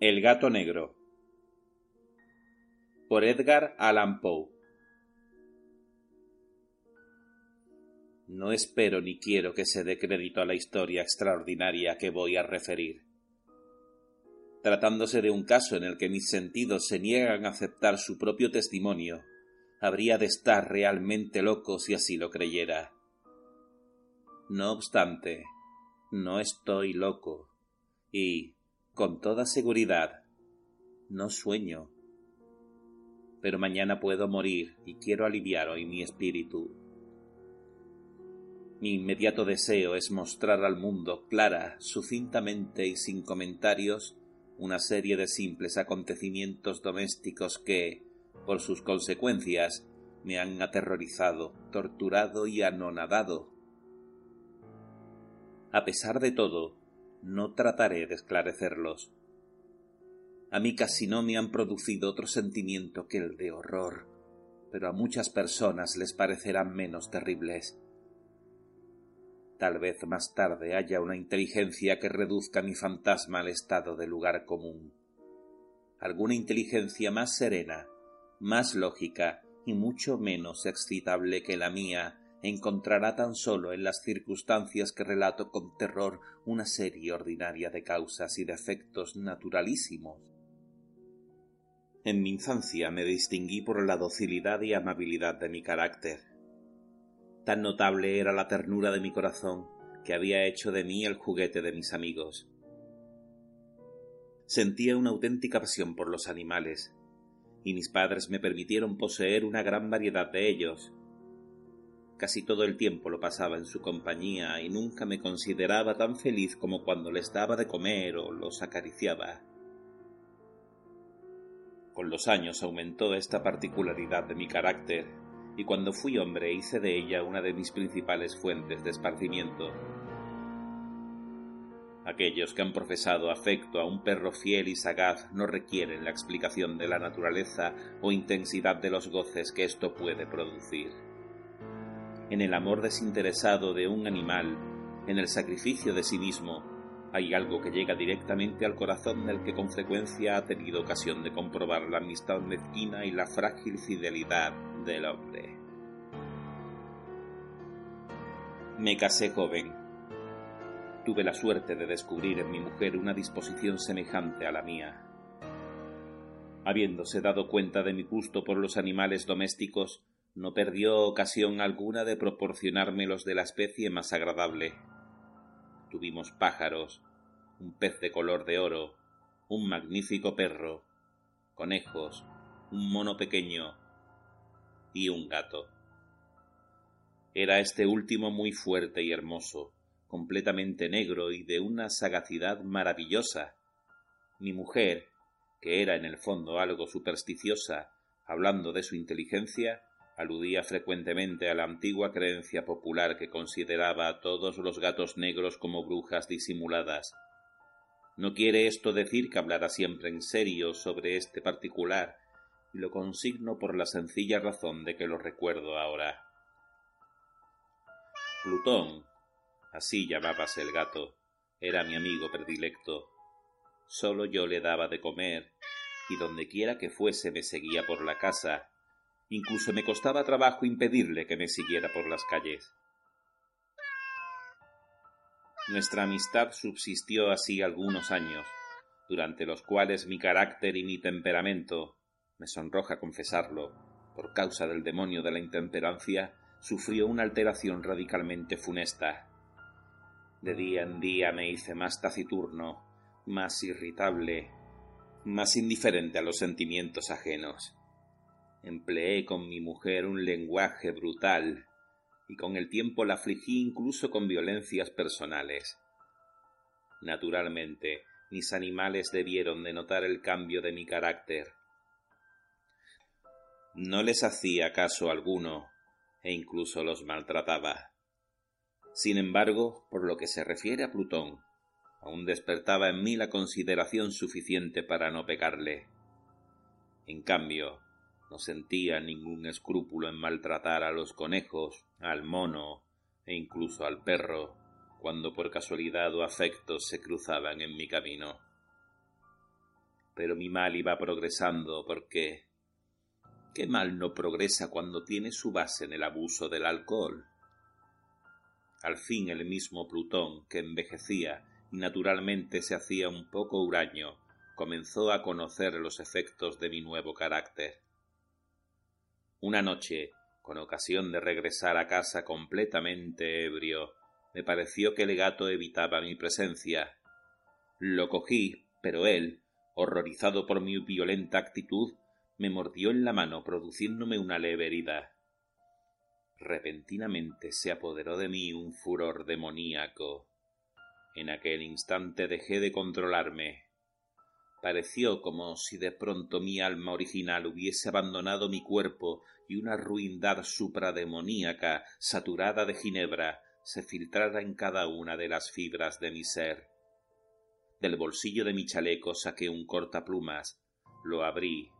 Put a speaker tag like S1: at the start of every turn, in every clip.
S1: El gato negro por Edgar Allan Poe No espero ni quiero que se dé crédito a la historia extraordinaria que voy a referir. Tratándose de un caso en el que mis sentidos se niegan a aceptar su propio testimonio, habría de estar realmente loco si así lo creyera. No obstante, no estoy loco y, con toda seguridad, no sueño. Pero mañana puedo morir y quiero aliviar hoy mi espíritu. Mi inmediato deseo es mostrar al mundo clara, sucintamente y sin comentarios una serie de simples acontecimientos domésticos que, por sus consecuencias, me han aterrorizado, torturado y anonadado. A pesar de todo, no trataré de esclarecerlos. A mí casi no me han producido otro sentimiento que el de horror, pero a muchas personas les parecerán menos terribles. Tal vez más tarde haya una inteligencia que reduzca mi fantasma al estado de lugar común. Alguna inteligencia más serena, más lógica y mucho menos excitable que la mía encontrará tan solo en las circunstancias que relato con terror una serie ordinaria de causas y de efectos naturalísimos. En mi infancia me distinguí por la docilidad y amabilidad de mi carácter. Tan notable era la ternura de mi corazón que había hecho de mí el juguete de mis amigos. Sentía una auténtica pasión por los animales, y mis padres me permitieron poseer una gran variedad de ellos, Casi todo el tiempo lo pasaba en su compañía y nunca me consideraba tan feliz como cuando les daba de comer o los acariciaba. Con los años aumentó esta particularidad de mi carácter, y cuando fui hombre hice de ella una de mis principales fuentes de esparcimiento. Aquellos que han profesado afecto a un perro fiel y sagaz no requieren la explicación de la naturaleza o intensidad de los goces que esto puede producir en el amor desinteresado de un animal, en el sacrificio de sí mismo, hay algo que llega directamente al corazón del que con frecuencia ha tenido ocasión de comprobar la amistad mezquina y la frágil fidelidad del hombre. Me casé joven. Tuve la suerte de descubrir en mi mujer una disposición semejante a la mía. Habiéndose dado cuenta de mi gusto por los animales domésticos, no perdió ocasión alguna de proporcionarme los de la especie más agradable. Tuvimos pájaros, un pez de color de oro, un magnífico perro, conejos, un mono pequeño y un gato. Era este último muy fuerte y hermoso, completamente negro y de una sagacidad maravillosa. Mi mujer, que era en el fondo algo supersticiosa, hablando de su inteligencia, aludía frecuentemente a la antigua creencia popular que consideraba a todos los gatos negros como brujas disimuladas. No quiere esto decir que hablara siempre en serio sobre este particular, y lo consigno por la sencilla razón de que lo recuerdo ahora. Plutón, así llamábase el gato, era mi amigo predilecto. Solo yo le daba de comer, y donde quiera que fuese me seguía por la casa, Incluso me costaba trabajo impedirle que me siguiera por las calles. Nuestra amistad subsistió así algunos años, durante los cuales mi carácter y mi temperamento, me sonroja confesarlo, por causa del demonio de la intemperancia, sufrió una alteración radicalmente funesta. De día en día me hice más taciturno, más irritable, más indiferente a los sentimientos ajenos. Empleé con mi mujer un lenguaje brutal y con el tiempo la afligí incluso con violencias personales. Naturalmente, mis animales debieron de notar el cambio de mi carácter. No les hacía caso alguno e incluso los maltrataba. Sin embargo, por lo que se refiere a Plutón, aún despertaba en mí la consideración suficiente para no pecarle. En cambio, no sentía ningún escrúpulo en maltratar a los conejos, al mono e incluso al perro, cuando por casualidad o afecto se cruzaban en mi camino. pero mi mal iba progresando porque... ¿Qué mal no progresa cuando tiene su base en el abuso del alcohol? Al fin el mismo Plutón, que envejecía y naturalmente se hacía un poco huraño, comenzó a conocer los efectos de mi nuevo carácter. Una noche, con ocasión de regresar a casa completamente ebrio, me pareció que el gato evitaba mi presencia. Lo cogí, pero él, horrorizado por mi violenta actitud, me mordió en la mano produciéndome una leve herida. Repentinamente se apoderó de mí un furor demoníaco. En aquel instante dejé de controlarme. Pareció como si de pronto mi alma original hubiese abandonado mi cuerpo y una ruindad suprademoníaca, saturada de ginebra, se filtrara en cada una de las fibras de mi ser. Del bolsillo de mi chaleco saqué un cortaplumas, lo abrí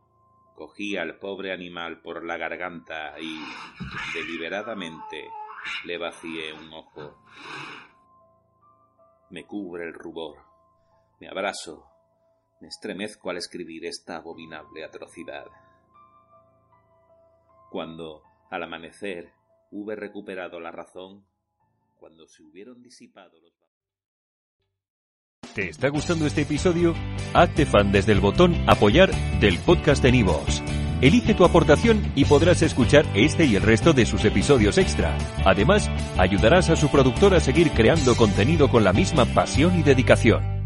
S1: Cogí al pobre animal por la garganta y deliberadamente le vacié un ojo. Me cubre el rubor, me abrazo, me estremezco al escribir esta abominable atrocidad. Cuando, al amanecer, hube recuperado la razón, cuando se hubieron disipado los
S2: ¿Te está gustando este episodio? Hazte fan desde el botón Apoyar del podcast de Nivos. Elige tu aportación y podrás escuchar este y el resto de sus episodios extra. Además, ayudarás a su productor a seguir creando contenido con la misma pasión y dedicación.